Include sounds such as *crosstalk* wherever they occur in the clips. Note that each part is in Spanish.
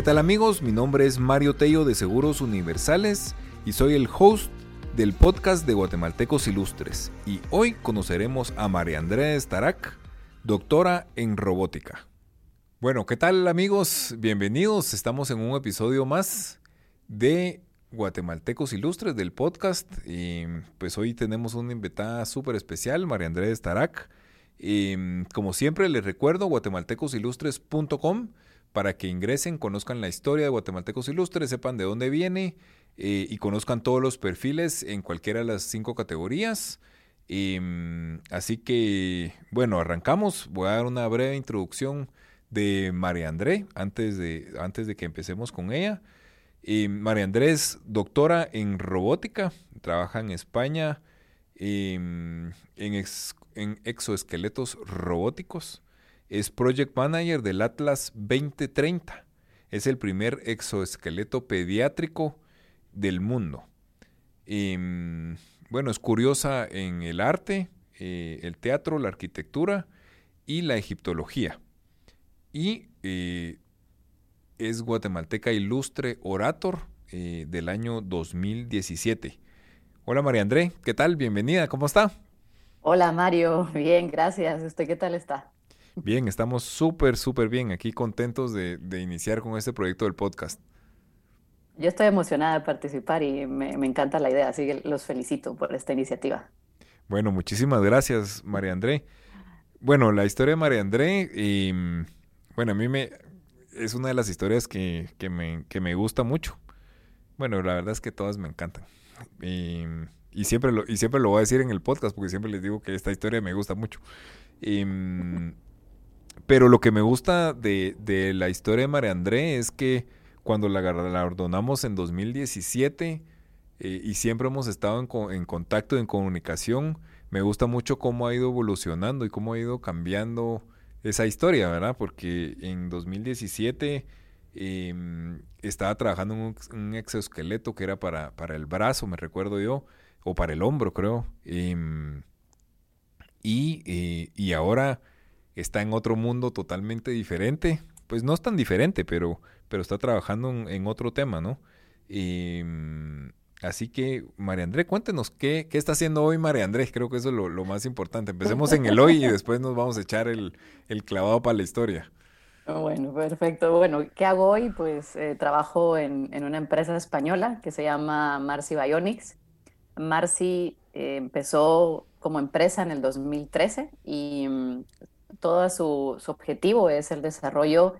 ¿Qué tal amigos? Mi nombre es Mario Tello de Seguros Universales y soy el host del podcast de Guatemaltecos Ilustres. Y hoy conoceremos a María Andrea Starac, doctora en robótica. Bueno, ¿qué tal amigos? Bienvenidos. Estamos en un episodio más de Guatemaltecos Ilustres del podcast. Y pues hoy tenemos una invitada súper especial, María Starac. Y, como siempre les recuerdo, guatemaltecosilustres.com para que ingresen, conozcan la historia de Guatemaltecos Ilustres, sepan de dónde viene eh, y conozcan todos los perfiles en cualquiera de las cinco categorías. Em, así que, bueno, arrancamos. Voy a dar una breve introducción de María André antes de, antes de que empecemos con ella. Em, María André es doctora en robótica, trabaja en España em, en exoesqueletos robóticos. Es Project Manager del Atlas 2030. Es el primer exoesqueleto pediátrico del mundo. Em, bueno, es curiosa en el arte, eh, el teatro, la arquitectura y la egiptología. Y eh, es guatemalteca ilustre orator eh, del año 2017. Hola María André, ¿qué tal? Bienvenida, ¿cómo está? Hola Mario, *laughs* bien, gracias. ¿Usted qué tal está? Bien, estamos súper, súper bien aquí, contentos de, iniciar con este proyecto del podcast. Yo estoy emocionada de participar y me, encanta la idea, así que los felicito por esta iniciativa. Bueno, muchísimas gracias, María André. Bueno, la historia de María André, y, bueno, a mí me es una de las historias que, me, que me gusta mucho. Bueno, la verdad es que todas me encantan. Y, siempre lo, y siempre lo voy a decir en el podcast porque siempre les digo que esta historia me gusta mucho. Y, pero lo que me gusta de, la historia de María André es que cuando la galardonamos en 2017 eh, y siempre hemos estado en, en contacto, en comunicación, me gusta mucho cómo ha ido evolucionando y cómo ha ido cambiando esa historia, ¿verdad? Porque en 2017 em, estaba trabajando en un, exoesqueleto que era para, para, el brazo, me recuerdo yo, o para el hombro, creo. Em, y, eh, y ahora está en otro mundo totalmente diferente. Pues no es tan diferente, pero, pero está trabajando en, otro tema, ¿no? Em, así que, María Andrés, cuéntenos qué, qué, está haciendo hoy María Andrés. Creo que eso es lo, más importante. Empecemos en el hoy y después nos vamos a echar el, clavado para la historia. Bueno, perfecto. Bueno, ¿qué hago hoy? Pues eh, trabajo en, una empresa española que se llama Marcy Bionics. Marcy eh, empezó como empresa en el 2013 y mm, todo su, objetivo es el desarrollo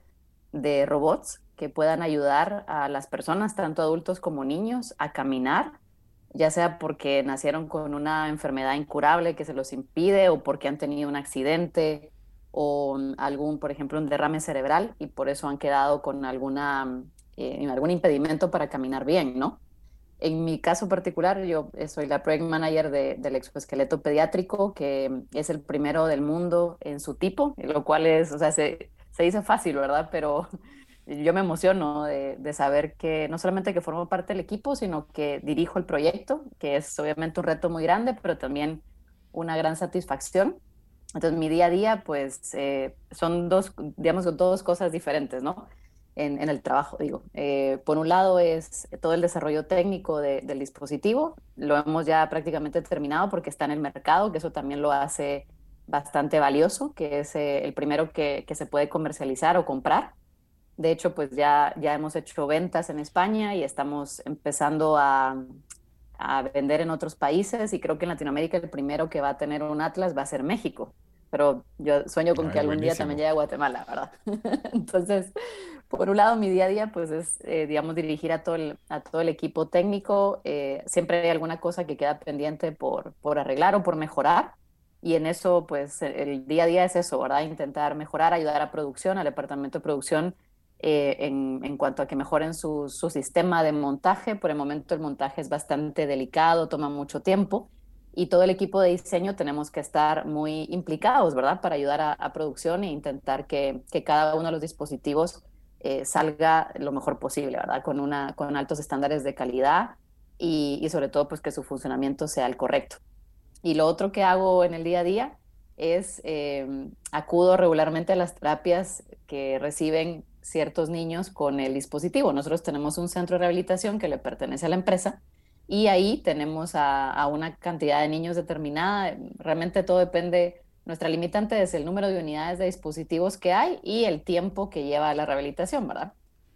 de robots que puedan ayudar a las personas, tanto adultos como niños, a caminar, ya sea porque nacieron con una enfermedad incurable que se los impide o porque han tenido un accidente o algún, por ejemplo, un derrame cerebral y por eso han quedado con alguna, eh, algún impedimento para caminar bien, ¿no? En mi caso particular, yo eh, soy la Project Manager del exoesqueleto pediátrico, que es el primero del mundo en su tipo, lo cual es, o sea, se, dice fácil, ¿verdad? Pero *laughs* yo me emociono de, saber que no solamente que formo parte del equipo, sino que dirijo el proyecto, que es obviamente un reto muy grande, pero también una gran satisfacción. Entonces, mi día a día, pues, eh, son dos, digamos, dos cosas diferentes, ¿no? En, el trabajo, digo. Eh, por un lado es todo el desarrollo técnico del dispositivo, lo hemos ya prácticamente terminado porque está en el mercado, que eso también lo hace bastante valioso, que es eh, el primero que, que, se puede comercializar o comprar. De hecho, pues ya, ya hemos hecho ventas en España y estamos empezando a, a vender en otros países y creo que en Latinoamérica el primero que va a tener un Atlas va a ser México pero yo sueño con que algún día también llegue a Guatemala, ¿verdad? *laughs* Entonces, por un lado, mi día a día, pues es, eh, digamos, dirigir a todo el, a todo el equipo técnico. Eh, siempre hay alguna cosa que queda pendiente por, por arreglar o por mejorar. Y en eso, pues el día a día es eso, ¿verdad? Intentar mejorar, ayudar a producción, al departamento de producción, eh, en, en, cuanto a que mejoren su, su sistema de montaje. Por el momento el montaje es bastante delicado, toma mucho tiempo y todo el equipo de diseño tenemos que estar muy implicados, ¿verdad? Para ayudar a, producción e intentar que, cada uno de los dispositivos eh, salga lo mejor posible, ¿verdad? Con, una, altos estándares de calidad y, y, sobre todo pues que su funcionamiento sea el correcto. Y lo otro que hago en el día a día es eh, acudo regularmente a las terapias que reciben ciertos niños con el dispositivo. Nosotros tenemos un centro de rehabilitación que le pertenece a la empresa y ahí tenemos a, una cantidad de niños determinada. Realmente todo depende, nuestra limitante es el número de unidades de dispositivos que hay y el tiempo que lleva la rehabilitación, ¿verdad?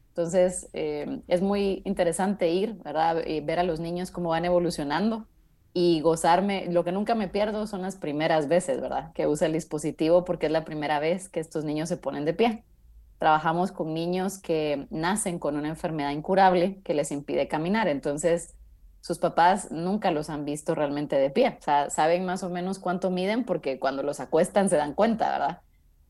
Entonces, eh, es muy interesante ir, ¿verdad? Ver a los niños cómo van evolucionando y gozarme. Lo que nunca me pierdo son las primeras veces, ¿verdad? Que usa el dispositivo porque es la primera vez que estos niños se ponen de pie. Trabajamos con niños que nacen con una enfermedad incurable que les impide caminar. Entonces, sus papás nunca los han visto realmente de pie. O sea, saben más o menos cuánto miden porque cuando los acuestan se dan cuenta, ¿verdad?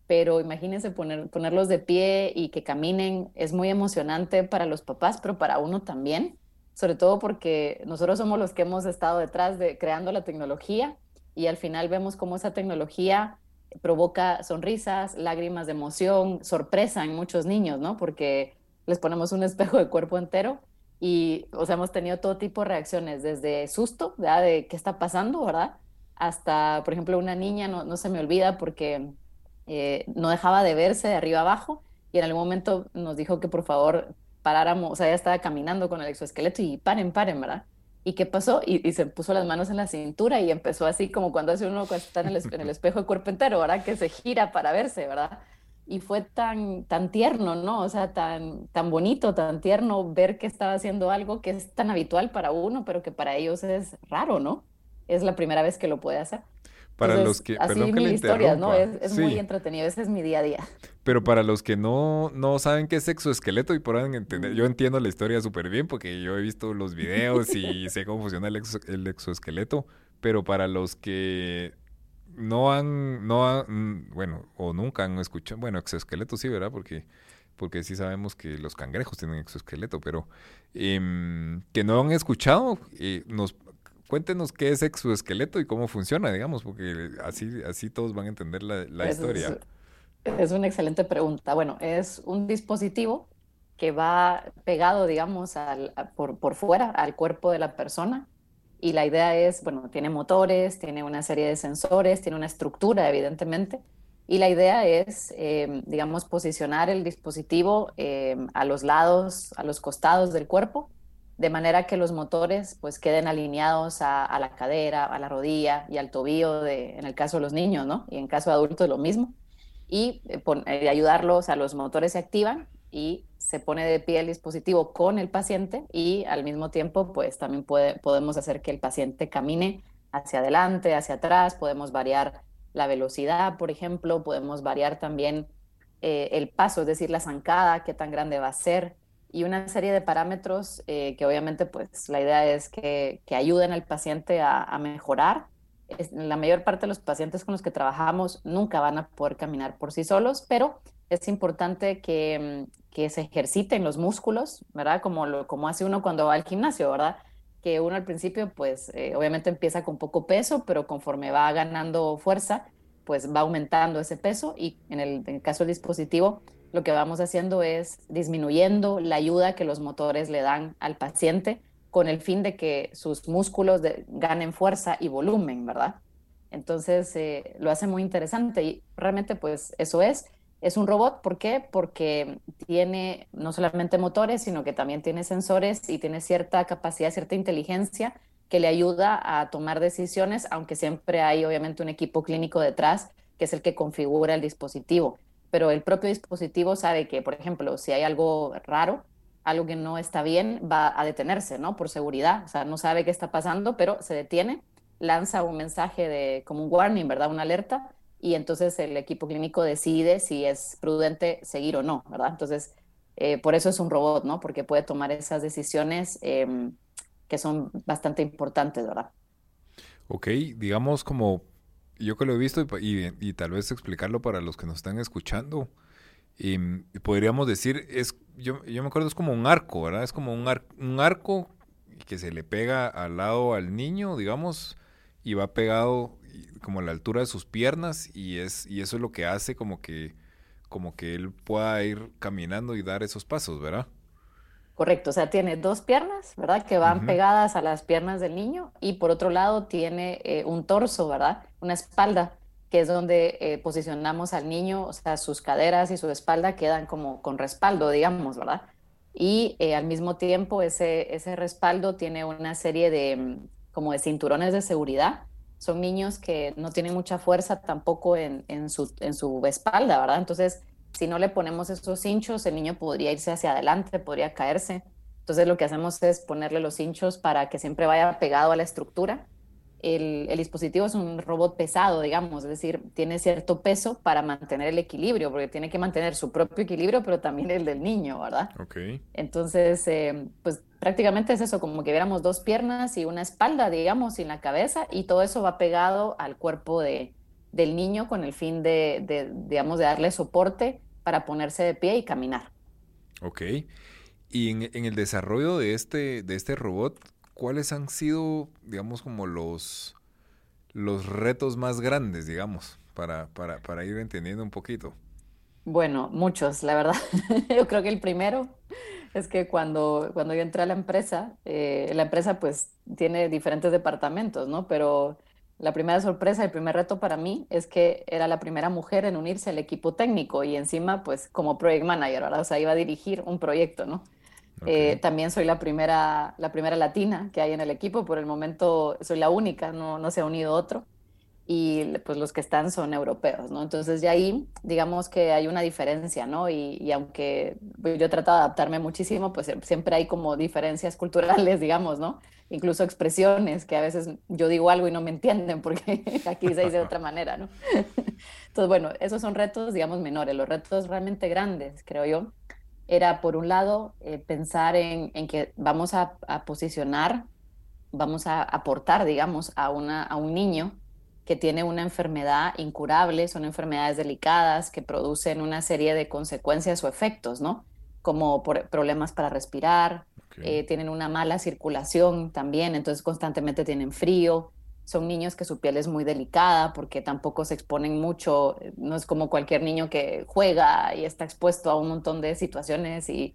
Pero imagínense poner, ponerlos de pie y que caminen es muy emocionante para los papás, pero para uno también sobre todo porque nosotros somos los que hemos estado detrás de creando la tecnología y al final vemos cómo esa tecnología provoca sonrisas, lágrimas de emoción, sorpresa en muchos niños, ¿no? Porque les ponemos un espejo de cuerpo entero y, o sea, hemos tenido todo tipo de reacciones, desde susto, ¿verdad? De qué está pasando, ¿verdad? Hasta, por ejemplo, una niña, no, no se me olvida porque eh, no dejaba de verse de arriba abajo y en algún momento nos dijo que por favor paráramos, o sea, ella estaba caminando con el exoesqueleto y paren, paren, ¿verdad? ¿Y qué pasó? Y, se puso las manos en la cintura y empezó así como cuando hace uno cuando está en el, en el espejo de cuerpo entero, ¿verdad? Que se gira para verse, ¿verdad? Y fue tan, tan tierno, ¿no? O sea, tan, tan bonito, tan tierno ver que estaba haciendo algo que es tan habitual para uno, pero que para ellos es raro, ¿no? Es la primera vez que lo puede hacer. Para los que, así perdón que le historias, ¿no? Es, muy entretenido, ese es mi día a día. Pero para los que no, no saben qué es exoesqueleto y puedan entender, yo entiendo la historia súper bien porque yo he visto los *laughs* videos y sé cómo funciona el, el, exoesqueleto, pero para los que no han, no han, bueno, o nunca han escuchado, bueno, exoesqueleto sí, ¿verdad? Porque, porque sí sabemos que los cangrejos tienen exoesqueleto, pero em, que no han escuchado, eh, nos cuéntenos qué es exoesqueleto y cómo funciona, digamos, porque así, así todos van a entender la, historia. Es, una excelente pregunta. Bueno, es un dispositivo que va pegado, digamos, al, por, por fuera al cuerpo de la persona. Y la idea es, bueno, tiene motores, tiene una serie de sensores, tiene una estructura, evidentemente. Y la idea es, eh, digamos, posicionar el dispositivo eh, a los lados, a los costados del cuerpo de manera que los motores pues queden alineados a, la cadera, a la rodilla y al tobillo de, en el caso de los niños, ¿no? Y en caso de adultos lo mismo. Y eh, eh, ayudarlos a los motores se activan y se pone de pie el dispositivo con el paciente y al mismo tiempo pues también puede, podemos hacer que el paciente camine hacia adelante, hacia atrás, podemos variar la velocidad, por ejemplo, podemos variar también eh, el paso, es decir, la zancada, qué tan grande va a ser, y una serie de parámetros eh, que obviamente pues la idea es que, que ayuden al paciente a, mejorar. la mayor parte de los pacientes con los que trabajamos nunca van a poder caminar por sí solos, pero es importante que, mm, que se ejerciten los músculos, ¿verdad? Como, lo, como hace uno cuando va al gimnasio, ¿verdad? Que uno al principio pues eh, obviamente empieza con poco peso, pero conforme va ganando fuerza, pues va aumentando ese peso y en el, caso del dispositivo lo que vamos haciendo es disminuyendo la ayuda que los motores le dan al paciente con el fin de que sus músculos ganen fuerza y volumen, ¿verdad? Entonces eh, lo hace muy interesante y realmente pues eso es. Es un robot, ¿por qué? Porque tiene no solamente motores, sino que también tiene sensores y tiene cierta capacidad, cierta inteligencia que le ayuda a tomar decisiones, aunque siempre hay obviamente un equipo clínico detrás, que es el que configura el dispositivo pero el propio dispositivo sabe que, por ejemplo, si hay algo raro, algo que no está bien, va a detenerse, ¿no? Por seguridad, o sea, no sabe qué está pasando, pero se detiene, lanza un mensaje de como un warning, ¿verdad? Una alerta, y entonces el equipo clínico decide si es prudente seguir o no, ¿verdad? Entonces, eh, por eso es un robot, ¿no? Porque puede tomar esas decisiones em, que son bastante importantes, ¿verdad? Ok, digamos como yo que lo he visto y, tal vez explicarlo para los que nos están escuchando, y, podríamos decir, es yo, yo me acuerdo, es como un arco, ¿verdad? Es como un, un arco que se le pega al lado al niño, digamos, y va pegado como a la altura de sus piernas y, es, y eso es lo que hace como que, como que él pueda ir caminando y dar esos pasos, ¿verdad? Correcto, o sea, tiene dos piernas, ¿verdad? Que van pegadas a las piernas del niño y por otro lado tiene eh, un torso, ¿verdad? Una espalda que es donde eh, posicionamos al niño, o sea, sus caderas y su espalda quedan como con respaldo, digamos, ¿verdad? Y eh, al mismo tiempo ese, ese respaldo tiene una serie de, mm, como de cinturones de seguridad. Son niños que no tienen mucha fuerza tampoco en, en, su, en su espalda, ¿verdad? Entonces, si no le ponemos esos hinchos, el niño podría irse hacia adelante, podría caerse. Entonces, lo que hacemos es ponerle los hinchos para que siempre vaya pegado a la estructura el, dispositivo es un robot pesado, digamos, es decir, tiene cierto peso para mantener el equilibrio, porque tiene que mantener su propio equilibrio, pero también el del niño, ¿verdad? Ok. Entonces, eh, pues prácticamente es eso, como que viéramos dos piernas y una espalda, digamos, y la cabeza, y todo eso va pegado al cuerpo de, del niño con el fin de, digamos, de darle soporte para ponerse de pie y caminar. Ok. Y en, en el desarrollo de este, de este robot, ¿cuáles han sido, digamos, como los, los retos más grandes, digamos, para, para, para ir entendiendo un poquito? Bueno, muchos, la verdad. *laughs* yo creo que el primero es que cuando, cuando yo entré a la empresa, eh, la empresa pues tiene diferentes departamentos, ¿no? Pero la primera sorpresa, el primer reto para mí es que era la primera mujer en unirse al equipo técnico y encima pues como project manager, ¿verdad? O sea, iba a dirigir un proyecto, ¿no? Eh, también soy la primera, la primera latina que hay en el equipo. Por el momento soy la única, no, no se ha unido otro. Y pues los que están son europeos, ¿no? Entonces de ahí, digamos que hay una diferencia, ¿no? Y, y aunque yo he tratado de adaptarme muchísimo, pues siempre hay como diferencias culturales, *laughs* digamos, ¿no? Incluso expresiones que a veces yo digo algo y no me entienden porque *laughs* aquí se dice de otra manera, ¿no? *laughs* Entonces, bueno, esos son retos, digamos, menores. Los retos realmente grandes, creo yo, era, por un lado, eh, pensar en, que vamos a, posicionar, vamos a aportar, digamos, a, una, a un niño que tiene una enfermedad incurable, son enfermedades delicadas que producen una serie de consecuencias o efectos, ¿no? Como problemas para respirar, eh, tienen una mala circulación también, entonces constantemente tienen frío, son niños que su piel es muy delicada porque tampoco se exponen mucho, no es como cualquier niño que juega y está expuesto a un montón de situaciones y,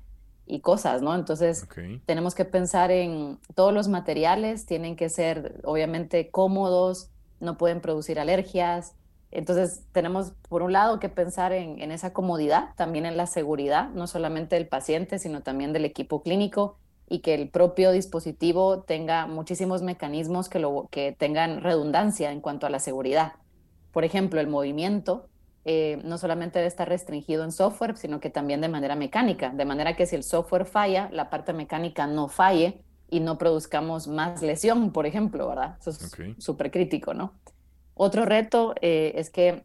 cosas, ¿no? Entonces tenemos que pensar en todos los materiales, tienen que ser obviamente cómodos, no pueden producir alergias. Entonces tenemos por un lado que pensar en, esa comodidad, también en la seguridad, no solamente del paciente, sino también del equipo clínico y que el propio dispositivo tenga muchísimos mecanismos que, lo, que tengan redundancia en cuanto a la seguridad. Por ejemplo, el movimiento eh, no solamente debe estar restringido en software, sino que también de manera mecánica, de manera que si el software falla, la parte mecánica no falle y no produzcamos más lesión, por ejemplo, ¿verdad? Eso es súper crítico, ¿no? Otro reto eh, es que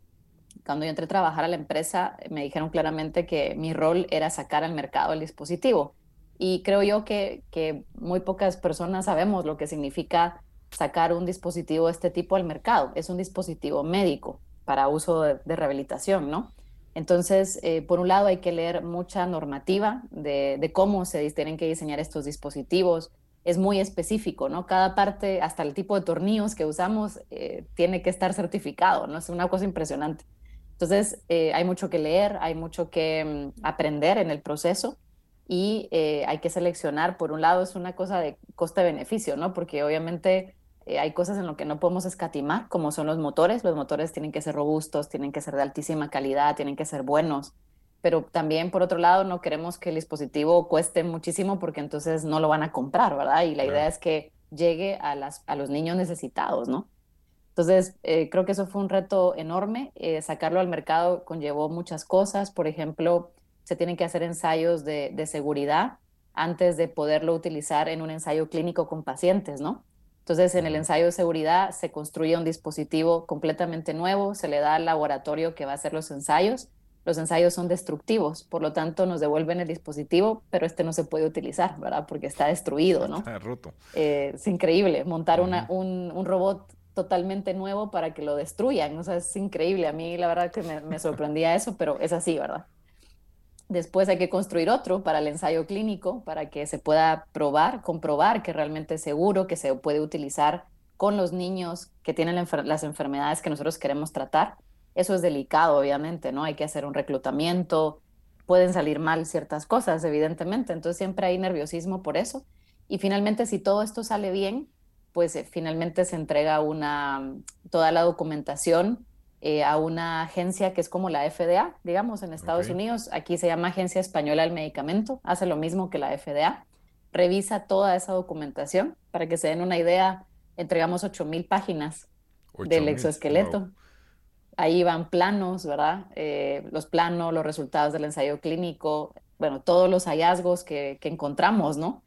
cuando yo entré a trabajar a la empresa, me dijeron claramente que mi rol era sacar al mercado el dispositivo y creo yo que, que, muy pocas personas sabemos lo que significa sacar un dispositivo de este tipo al mercado. Es un dispositivo médico para uso de, rehabilitación, ¿no? Entonces, eh, por un lado hay que leer mucha normativa de, de, cómo se tienen que diseñar estos dispositivos. Es muy específico, ¿no? Cada parte, hasta el tipo de tornillos que usamos, eh, tiene que estar certificado, ¿no? Es una cosa impresionante. Entonces, eh, hay mucho que leer, hay mucho que mm, aprender en el proceso y eh, hay que seleccionar, por un lado es una cosa de coste-beneficio, ¿no? Porque obviamente hay cosas en lo que no podemos escatimar, como son los motores. Los motores tienen que ser robustos, tienen que ser de altísima calidad, tienen que ser buenos. Pero también, por otro lado, no queremos que el dispositivo cueste muchísimo porque entonces no lo van a comprar, ¿verdad? Y la idea es que llegue a, las, a los niños necesitados, ¿no? Entonces, eh, creo que eso fue un reto enorme. sacarlo al mercado conllevó muchas cosas. Por ejemplo, se tienen que hacer ensayos de, seguridad antes de poderlo utilizar en un ensayo clínico con pacientes, ¿no? Entonces, en el ensayo de seguridad se construye un dispositivo completamente nuevo, se le da al laboratorio que va a hacer los ensayos. Los ensayos son destructivos, por lo tanto nos devuelven el dispositivo, pero este no se puede utilizar, ¿verdad? Porque está destruido, ¿no? Está roto. Eh, es increíble montar una, un, un, robot totalmente nuevo para que lo destruyan, o sea, es increíble. A mí la verdad que me, me sorprendía eso, pero es así, ¿verdad? Después hay que construir otro para el ensayo clínico, para que se pueda probar, comprobar que realmente es seguro, que se puede utilizar con los niños que tienen las enfermedades que nosotros queremos tratar. Eso es delicado, obviamente, ¿no? Hay que hacer un reclutamiento, pueden salir mal ciertas cosas, evidentemente, entonces siempre hay nerviosismo por eso. Y finalmente, si todo esto sale bien, pues eh, finalmente se entrega una, toda la documentación eh, a una agencia que es como la FDA, digamos, en Estados Unidos. Aquí se llama Agencia Española del Medicamento, hace lo mismo que la FDA. Revisa toda esa documentación para que se den una idea. Entregamos 8.000 páginas del exoesqueleto. Ahí van planos, ¿verdad? Eh, los planos, los resultados del ensayo clínico, bueno, todos los hallazgos que, que encontramos, ¿no?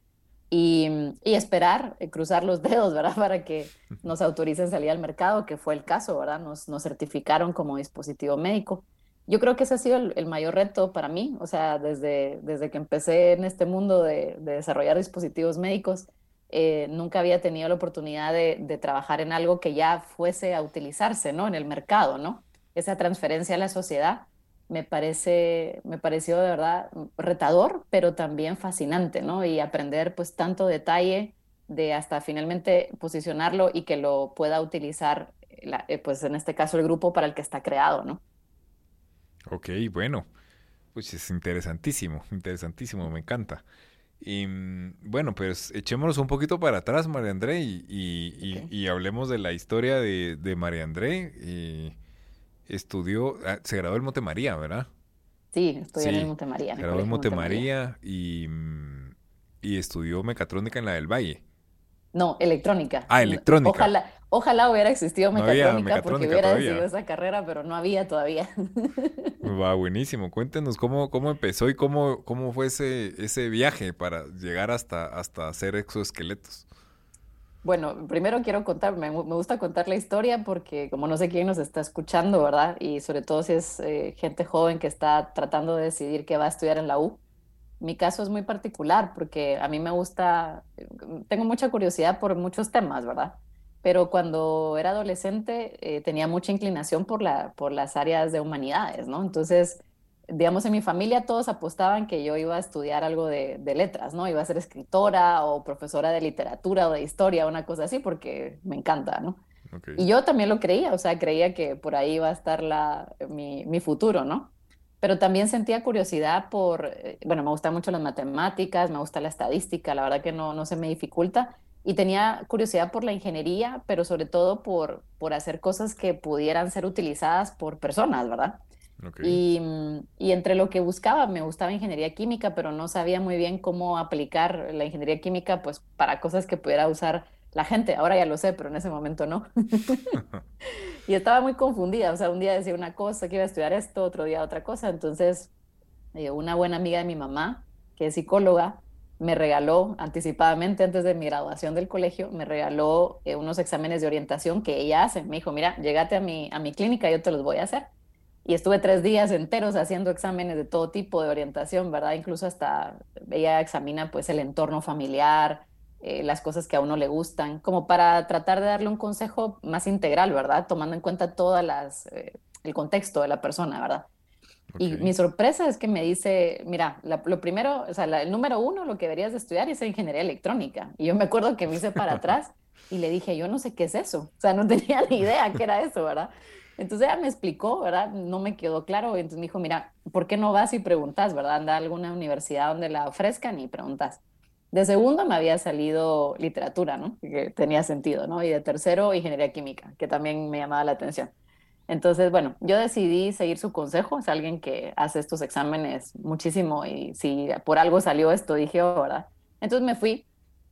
y, esperar, eh, cruzar los dedos, ¿verdad? *laughs* Para que nos autoricen salir al mercado, que fue el caso, ¿verdad? Nos, nos certificaron como dispositivo médico. Yo creo que ese ha sido el, mayor reto para mí, o sea, desde, desde que empecé en este mundo de, desarrollar dispositivos médicos, eh, nunca había tenido la oportunidad de, trabajar en algo que ya fuese a utilizarse, ¿no? En el mercado, ¿no? Esa transferencia a la sociedad me parece, me pareció de verdad retador, pero también fascinante, ¿no? Y aprender pues tanto detalle de hasta finalmente posicionarlo y que lo pueda utilizar, eh, pues en este caso el grupo para el que está creado, ¿no? Ok, bueno, pues es interesantísimo, interesantísimo, me encanta. Y mm, bueno, pues echémonos un poquito para atrás, María André, y, y, hablemos de la historia de, de María André. Y estudió, ah, se graduó en Montemaría, ¿verdad? Sí, estudió en Montemaría. Se graduó en Montemaría y, mm, y estudió mecatrónica en la del Valle. No, electrónica. Ah, electrónica. Ojalá, ojalá hubiera existido mecatrónica, porque hubiera decidido esa carrera, pero no había todavía. *laughs* Va, buenísimo. Cuéntenos cómo, cómo empezó y cómo, cómo fue ese, ese viaje para llegar hasta, hasta hacer exoesqueletos. Bueno, primero quiero contar, me, gusta contar la historia porque como no sé quién nos está escuchando, ¿verdad? Y sobre todo si es eh, gente joven que está tratando de decidir qué va a estudiar en la U. Mi caso es muy particular porque a mí me gusta, tengo mucha curiosidad por muchos temas, ¿verdad? Pero cuando era adolescente eh, tenía mucha inclinación por, la, por las áreas de humanidades, ¿no? Entonces digamos, en mi familia todos apostaban que yo iba a estudiar algo de, letras, ¿no? Iba a ser escritora o profesora de literatura o de historia, una cosa así, porque me encanta, ¿no? Y yo también lo creía, o sea, creía que por ahí iba a estar la, mi, mi futuro, ¿no? Pero también sentía curiosidad por, eh, bueno, me gustan mucho las matemáticas, me gusta la estadística, la verdad que no, no se me dificulta. Y tenía curiosidad por la ingeniería, pero sobre todo por, por hacer cosas que pudieran ser utilizadas por personas, ¿verdad? Y, y, entre lo que buscaba, me gustaba ingeniería química, pero no sabía muy bien cómo aplicar la ingeniería química pues, para cosas que pudiera usar la gente. Ahora ya lo sé, pero en ese momento no. *laughs* y estaba muy confundida. O sea, un día decía una cosa, que iba a estudiar esto, otro día otra cosa. Entonces, eh, una buena amiga de mi mamá, que es psicóloga, me regaló anticipadamente antes de mi graduación del colegio, me regaló eh, unos exámenes de orientación que ella hace. Me dijo, mira, llegate a mi, a mi clínica, yo te los voy a hacer y estuve tres días enteros haciendo exámenes de todo tipo de orientación, ¿verdad? Incluso hasta ella examina pues el entorno familiar, eh, las cosas que a uno le gustan, como para tratar de darle un consejo más integral, ¿verdad? Tomando en cuenta todo eh, el contexto de la persona, ¿verdad? Y mi sorpresa es que me dice, mira, lo primero, o sea, el número uno, lo que deberías de estudiar es ingeniería electrónica. Y yo me acuerdo que me hice para *laughs* atrás y le dije, yo no sé qué es eso. O sea, no *laughs* tenía ni idea qué era eso, ¿verdad? Entonces ella me explicó, ¿verdad? No me quedó claro. Entonces me dijo, mira, ¿por qué no vas y preguntas, ¿verdad? Anda a alguna universidad donde la ofrezcan y preguntas. De segundo me había salido literatura, ¿no? Que tenía sentido, ¿no? Y de tercero, ingeniería química, que también me llamaba la atención. Entonces, bueno, yo decidí seguir su consejo. Es alguien que hace estos exámenes muchísimo y si por algo salió esto, dije, oh, ¿verdad? Entonces me fui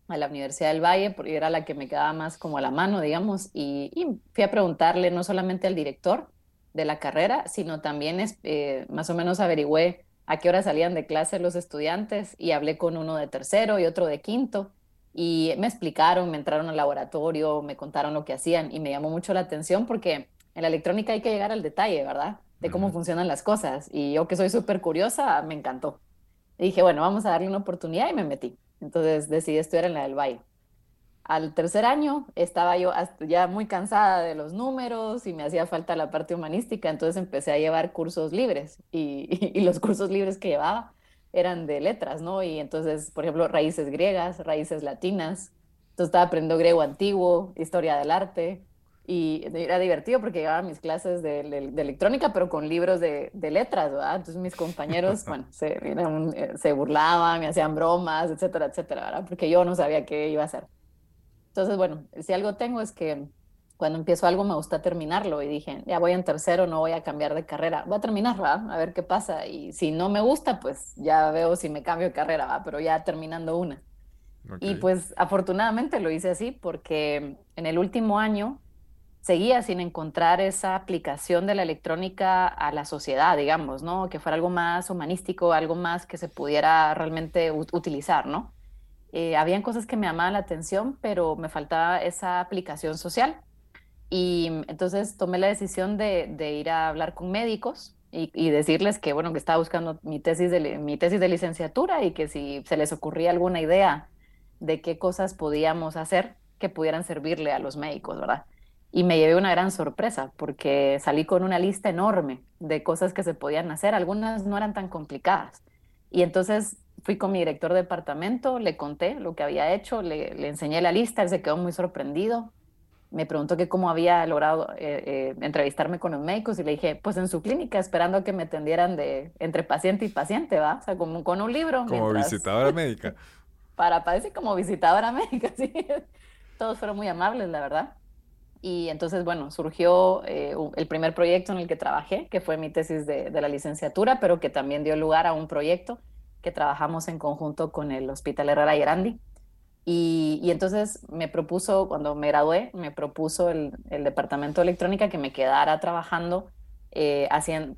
a la Universidad del Valle, porque era la que me quedaba más como a la mano, digamos, y, fui a preguntarle no solamente al director de la carrera, sino también eh, más o menos averigüé a qué hora salían de clase los estudiantes y hablé con uno de tercero y otro de quinto y me explicaron, me entraron al laboratorio, me contaron lo que hacían y me llamó mucho la atención porque en la electrónica hay que llegar al detalle, ¿verdad? De cómo funcionan las cosas y yo que soy súper curiosa, me encantó. Y dije, bueno, vamos a darle una oportunidad y me metí. Entonces decidí estudiar en la del Valle. Al tercer año estaba yo ya muy cansada de los números y me hacía falta la parte humanística, entonces empecé a llevar cursos libres *laughs* y, los cursos libres que llevaba eran de letras, ¿no? Y entonces, por ejemplo, raíces griegas, raíces latinas. Entonces estaba aprendiendo griego antiguo, historia del arte, y era divertido porque llevaba mis clases de, electrónica, pero con libros de, letras, ¿verdad? Entonces mis compañeros, *laughs* bueno, se, eh, se, burlaban, me hacían bromas, etcétera, etcétera, ¿verdad? Porque yo no sabía qué iba a hacer. Entonces, bueno, si algo tengo es que cuando empiezo algo me gusta terminarlo y dije, ya voy en tercero, no voy a cambiar de carrera, voy a terminar, ¿va? A ver qué pasa. Y si no me gusta, pues ya veo si me cambio de carrera, ¿va? Pero ya terminando una. Y pues afortunadamente lo hice así porque en el último año seguía sin encontrar esa aplicación de la electrónica a la sociedad, digamos, ¿no? Que fuera algo más humanístico, algo más que se pudiera realmente utilizar, ¿no? Eh, habían cosas que me llamaban la atención, pero me faltaba esa aplicación social. Y entonces tomé la decisión de, ir a hablar con médicos y, decirles que, bueno, que estaba buscando mi tesis, de, mi tesis de licenciatura y que si se les ocurría alguna idea de qué cosas podíamos hacer que pudieran servirle a los médicos, ¿verdad? Y me llevé una gran sorpresa porque salí con una lista enorme de cosas que se podían hacer, algunas no eran tan complicadas. Y entonces fui con mi director de departamento, le conté lo que había hecho, le, le enseñé la lista, él se quedó muy sorprendido. Me preguntó que cómo había logrado eh, eh, entrevistarme con los médicos y le dije, pues en su clínica, esperando a que me atendieran de entre paciente y paciente, ¿va? O sea, como con un libro. Como visitadora médica. *laughs* Para, parece como visitadora médica, *laughs* sí. Todos fueron muy amables, la verdad. Y entonces, bueno, surgió eh, el primer proyecto en el que trabajé, que fue mi tesis de, de, la licenciatura, pero que también dio lugar a un proyecto que trabajamos en conjunto con el Hospital Herrera y Grandi. Y, entonces me propuso, cuando me gradué, me propuso el, el Departamento de Electrónica que me quedara trabajando, eh,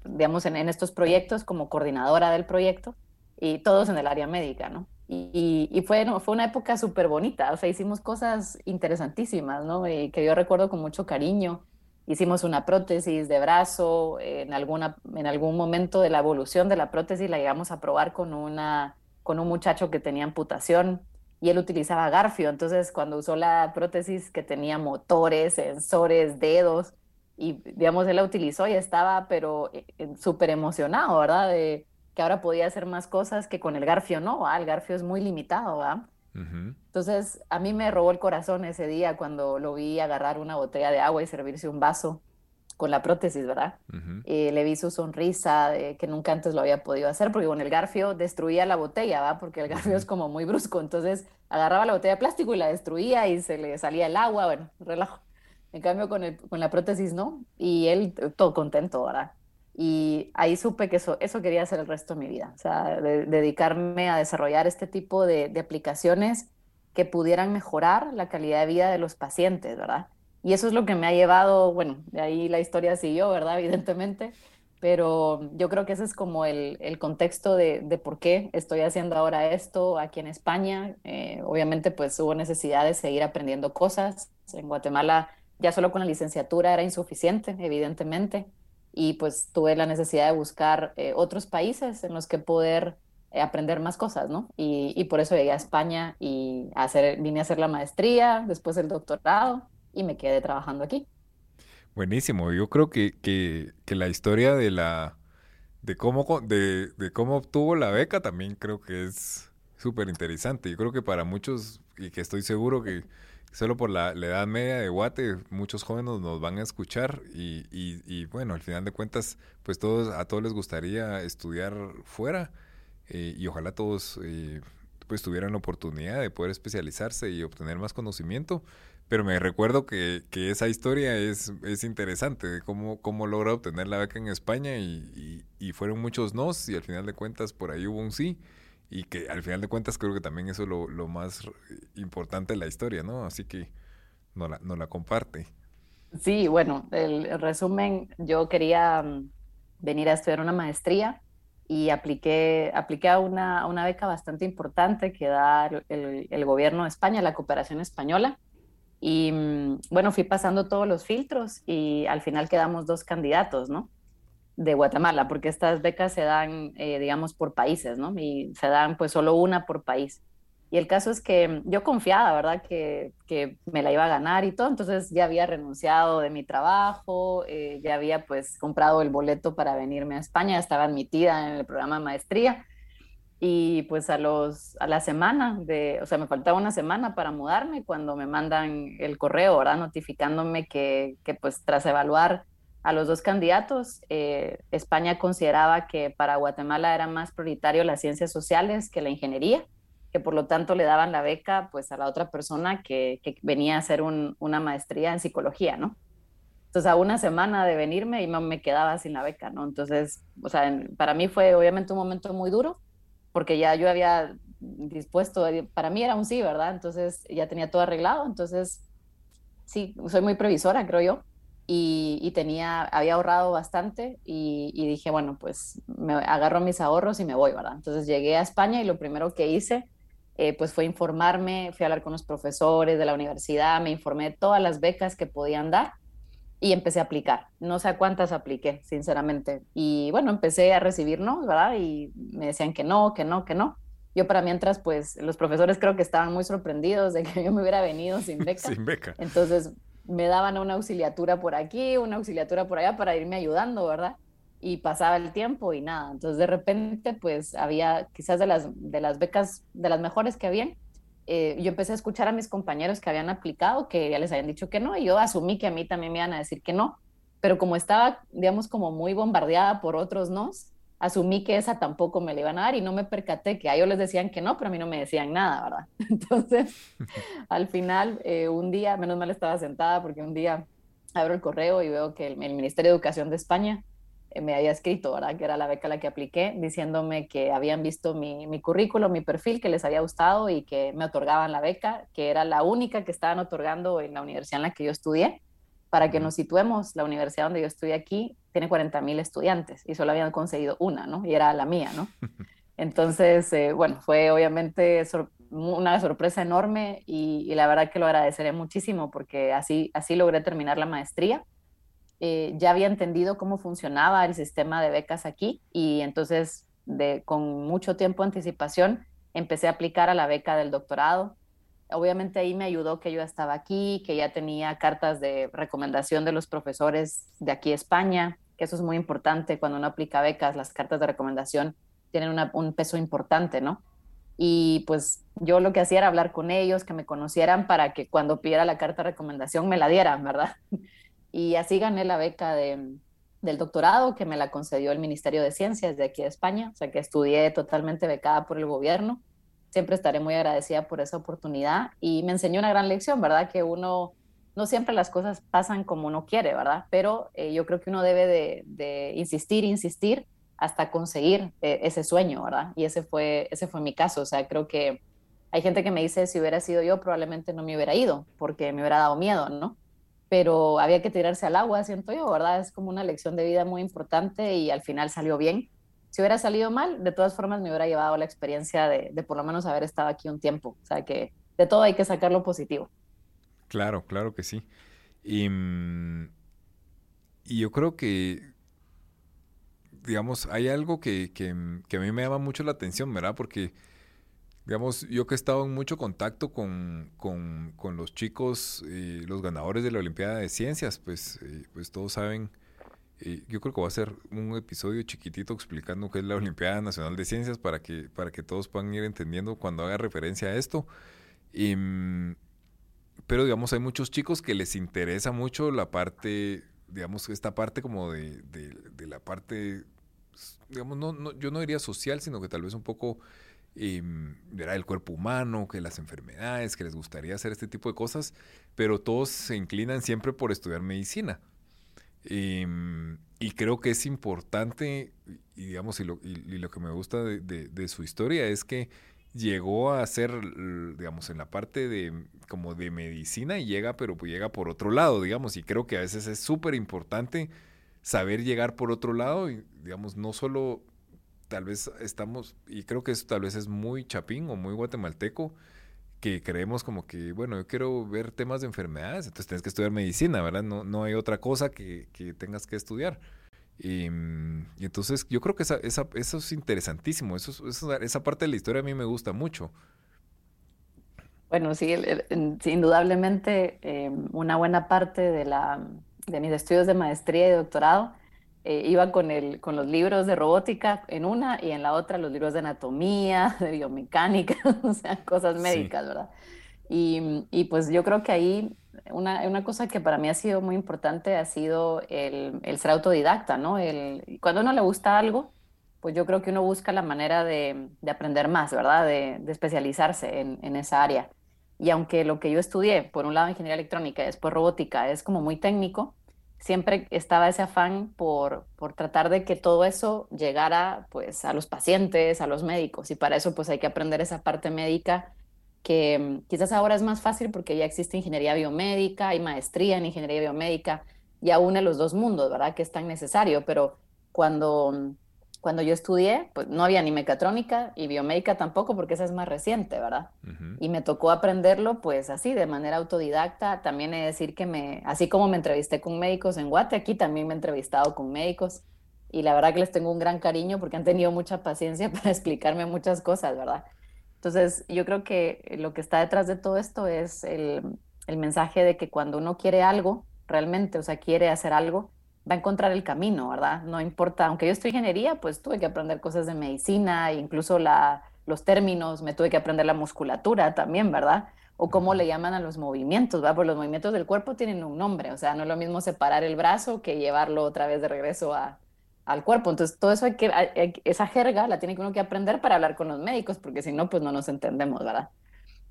digamos, en, estos proyectos como coordinadora del proyecto y todos en el área médica, ¿no? Y, fue, no, fue una época súper bonita, o sea, hicimos cosas interesantísimas, ¿no? Y que yo recuerdo con mucho cariño. Hicimos una prótesis de brazo, en, alguna, en algún momento de la evolución de la prótesis la llegamos a probar con, una, con un muchacho que tenía amputación y él utilizaba Garfio, entonces cuando usó la prótesis que tenía motores, sensores, dedos, y digamos, él la utilizó y estaba, pero eh, súper emocionado, ¿verdad? De, que ahora podía hacer más cosas que con el garfio no, el garfio es muy limitado, Entonces, a mí me robó el corazón ese día cuando lo vi agarrar una botella de agua y servirse un vaso con la prótesis, ¿verdad? y le vi su sonrisa de que nunca antes lo había podido hacer, porque con el garfio destruía la botella, ¿va? Porque el garfio es como muy brusco, entonces agarraba la botella de plástico y la destruía y se le salía el agua, bueno, relajo. En cambio, con, el, con la prótesis no, y él todo contento, ¿verdad? Y ahí supe que eso, eso quería hacer el resto de mi vida, o sea, dedicarme a desarrollar este tipo de, de, aplicaciones que pudieran mejorar la calidad de vida de los pacientes, ¿verdad? Y eso es lo que me ha llevado, bueno, de ahí la historia siguió, ¿verdad? *laughs* Evidentemente, pero yo creo que ese es como el, el contexto de, de, por qué estoy haciendo ahora esto aquí en España. Eh, obviamente, pues hubo necesidad de seguir aprendiendo cosas. En Guatemala ya solo con la licenciatura era insuficiente, evidentemente y pues tuve la necesidad de buscar eh, otros países en los que poder eh, aprender más cosas, ¿no? Y, y, por eso llegué a España y hacer, vine a hacer la maestría, después el doctorado y me quedé trabajando aquí. Buenísimo, yo creo que, que, que la historia de la de cómo de, de cómo obtuvo la beca también creo que es súper interesante. Yo creo que para muchos, y que estoy seguro que solo por la, edad media de Guate, muchos jóvenes nos van a escuchar y, y, bueno, al final de cuentas, pues todos, a todos les gustaría estudiar fuera eh, y ojalá todos eh, pues tuvieran la oportunidad de poder especializarse y obtener más conocimiento. Pero me recuerdo que, esa historia es, es interesante, de cómo, cómo logra obtener la beca en España y, y, fueron muchos nos y al final de cuentas por ahí hubo un sí y que al final de cuentas creo que también eso es lo, lo más importante de la historia, ¿no? Así que no la, no la comparte. Sí, bueno, el, resumen, yo quería mm, venir a estudiar una maestría y apliqué, apliqué a una, una beca bastante importante que da el, el, gobierno de España, la cooperación española. Y mm, bueno, fui pasando todos los filtros y al final quedamos dos candidatos, ¿no? De Guatemala, porque estas becas se dan, eh, digamos, por países, ¿no? Y se dan pues solo una por país. Y el caso es que yo confiaba, ¿verdad? Que, que me la iba a ganar y todo, entonces ya había renunciado de mi trabajo, eh, ya había pues comprado el boleto para venirme a España, estaba admitida en el programa maestría y pues a, los, a la semana, de, o sea, me faltaba una semana para mudarme cuando me mandan el correo, ¿verdad? Notificándome que, que pues tras evaluar a los dos candidatos. Eh, España consideraba que para Guatemala era más prioritario las ciencias sociales que la ingeniería, que por lo tanto le daban la beca pues a la otra persona que, venía a hacer una maestría en psicología, ¿no? Entonces, a una semana de venirme y me quedaba sin la beca, ¿no? Entonces, o sea, para mí fue obviamente un momento muy duro, porque ya yo había dispuesto, eh, para mí era un sí, ¿verdad? Entonces, ya tenía todo arreglado, entonces, sí, soy muy previsora, creo yo, y, tenía, había ahorrado bastante y, dije, bueno, pues me agarro mis ahorros y me voy, ¿verdad? Entonces, llegué a España y lo primero que hice, eh, pues fue informarme, fui a hablar con los profesores de la universidad, me informé de todas las becas que podían dar y empecé a aplicar. No sé a cuántas apliqué, sinceramente. Y bueno, empecé a recibir no, ¿verdad? Y me decían que no, que no, que no. Yo para mientras, pues los profesores creo que estaban muy sorprendidos de que yo me hubiera venido sin *laughs* beca. sin beca. Entonces me daban una auxiliatura por aquí, una auxiliatura por allá para irme ayudando, ¿verdad? Y pasaba el tiempo y nada. Entonces de repente, pues había quizás de las, de las becas, de las mejores que habían, eh, yo empecé a escuchar a mis compañeros que habían aplicado, que ya les habían dicho que no, y yo asumí que a mí también me iban a decir que no, pero como estaba, digamos, como muy bombardeada por otros no, asumí que esa tampoco me la iban a dar y no me percaté que a ellos les decían que no, pero a mí no me decían nada, ¿verdad? *laughs* Entonces, *laughs* al final, eh, un día, menos mal estaba sentada porque un día abro el correo y veo que el Ministerio de Educación de España eh, me había escrito, ¿verdad? Que era la beca a la que apliqué, diciéndome que habían visto mi, mi currículo, mi perfil, que les había gustado y que me otorgaban la beca, que era la única que estaban otorgando en la universidad en la que yo estudié. Para que nos situemos, la universidad donde yo estudié aquí tiene 40 mil estudiantes y solo habían conseguido una, ¿no? Y era la mía, ¿no? *laughs* Entonces, eh, bueno, fue obviamente una sorpresa enorme y, y, la verdad que lo agradeceré muchísimo porque así, así logré terminar la maestría eh, ya había entendido cómo funcionaba el sistema de becas aquí y entonces de, con mucho tiempo de anticipación empecé a aplicar a la beca del doctorado. Obviamente ahí me ayudó que yo estaba aquí, que ya tenía cartas de recomendación de los profesores de aquí España, que eso es muy importante cuando uno aplica becas, las cartas de recomendación tienen un peso importante, ¿no? Y pues yo lo que hacía era hablar con ellos, que me conocieran para que cuando pidiera la carta de recomendación me la dieran, ¿verdad? *laughs* Y así gané la beca del doctorado que me la concedió el Ministerio de Ciencias de aquí de España, o sea que estudié totalmente becada por el gobierno. Siempre estaré muy agradecida por esa oportunidad y me enseñó una gran lección, ¿verdad? Que uno, no siempre las cosas pasan como uno quiere, ¿verdad? Pero eh, yo creo que uno debe de, insistir, insistir hasta conseguir eh, ese sueño, ¿verdad? Y ese fue, ese fue mi caso, o sea, creo que hay gente que me dice, si hubiera sido yo, probablemente no me hubiera ido, porque me hubiera dado miedo, ¿no? pero había que tirarse al agua, siento yo, ¿verdad? Es como una lección de vida muy importante y al final salió bien. Si hubiera salido mal, de todas formas me hubiera llevado la experiencia de, por lo menos haber estado aquí un tiempo. O sea que de todo hay que sacar lo positivo. Claro, claro que sí. Y, mm, yo creo que, digamos, hay algo que, que, a mí me llama mucho la atención, ¿verdad? Porque Digamos, yo que he estado en mucho contacto con, los chicos, eh, los ganadores de la Olimpiada de Ciencias, pues, eh, pues todos saben, eh, yo creo que va a ser un episodio chiquitito explicando qué es la Olimpiada Nacional de Ciencias para que, para que todos puedan ir entendiendo cuando haga referencia a esto. Mm, pero digamos, hay muchos chicos que les interesa mucho la parte, digamos, esta parte como de, de, la parte, digamos, no, no, yo no diría social, sino que tal vez un poco y verá el cuerpo humano, que las enfermedades, que les gustaría hacer este tipo de cosas, pero todos se inclinan siempre por estudiar medicina. Y, creo que es importante, y digamos, y lo, que me gusta de, su historia es que llegó a ser, digamos, en la parte de como de medicina y llega, pero pues llega por otro lado, digamos, y creo que a veces es súper importante saber llegar por otro lado y, digamos, no solo tal vez estamos, y creo que eso tal vez es muy chapín o muy guatemalteco, que creemos como que, bueno, yo quiero ver temas de enfermedades, entonces tienes que estudiar medicina, ¿verdad? No, no hay otra cosa que, que tengas que estudiar. Y, entonces yo creo que esa, esa, eso es interesantísimo, eso, esa parte de la historia a mí me gusta mucho. Bueno, sí, indudablemente eh, una buena parte de, la, de mis estudios de maestría y doctorado eh, iba con, el, con los libros de robótica en una y en la otra los libros de anatomía, *laughs* de biomecánica, *laughs* o sea, cosas médicas, ¿verdad? Y, y, pues yo creo que ahí una, una, cosa que para mí ha sido muy importante ha sido el, el ser autodidacta, ¿no? El, cuando a uno le gusta algo, pues yo creo que uno busca la manera de, aprender más, ¿verdad? De, especializarse en, en, esa área. Y aunque lo que yo estudié, por un lado ingeniería electrónica y después robótica, es como muy técnico, siempre estaba ese afán por, por tratar de que todo eso llegara pues a los pacientes, a los médicos. Y para eso pues hay que aprender esa parte médica que mm, quizás ahora es más fácil porque ya existe ingeniería biomédica, hay maestría en ingeniería biomédica, ya une los dos mundos, ¿verdad? Que es tan necesario, pero cuando mm, cuando yo estudié, pues no había ni mecatrónica y biomédica tampoco, porque esa es más reciente, ¿verdad? Y me tocó aprenderlo, pues así, de manera autodidacta. También he de decir que me, así como me entrevisté con médicos en Guate, aquí también me he entrevistado con médicos. Y la verdad que les tengo un gran cariño porque han tenido mucha paciencia *laughs* para explicarme muchas cosas, ¿verdad? Entonces, yo creo que lo que está detrás de todo esto es el, el mensaje de que cuando uno quiere algo, realmente, o sea, quiere hacer algo, va a encontrar el camino, ¿verdad? No importa, aunque yo estoy ingeniería, pues tuve que aprender cosas de medicina, incluso la, los términos, me tuve que aprender la musculatura también, ¿verdad? O cómo le llaman a los movimientos, ¿verdad? Porque los movimientos del cuerpo tienen un nombre, o sea, no es lo mismo separar el brazo que llevarlo otra vez de regreso a, al cuerpo. Entonces, todo eso hay que, esa jerga la tiene que uno que aprender para hablar con los médicos, porque si no, pues no nos entendemos, ¿verdad?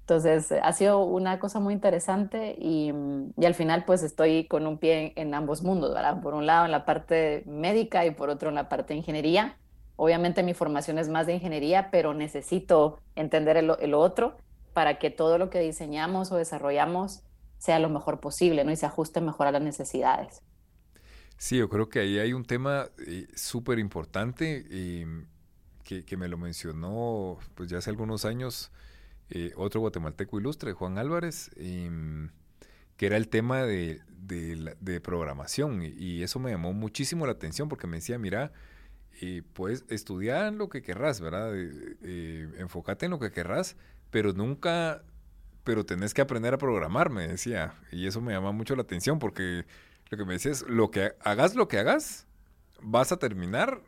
Entonces, ha sido una cosa muy interesante y, y, al final pues estoy con un pie en, ambos mundos, ¿verdad? Por un lado en la parte médica y por otro en la parte de ingeniería. Obviamente mi formación es más de ingeniería, pero necesito entender el, el otro para que todo lo que diseñamos o desarrollamos sea lo mejor posible, ¿no? Y se ajuste mejor a las necesidades. Sí, yo creo que ahí hay un tema eh, súper importante y que, que, me lo mencionó pues ya hace algunos años eh, otro guatemalteco ilustre, Juan Álvarez, em, que era el tema de, programación. Y, eso me llamó muchísimo la atención porque me decía, mira, eh, puedes estudiar lo que querrás, ¿verdad? Eh, enfócate en lo que querrás, pero nunca, pero tenés que aprender a programar, me decía. Y eso me llama mucho la atención porque lo que me decía es, lo que hagas lo que hagas, vas a terminar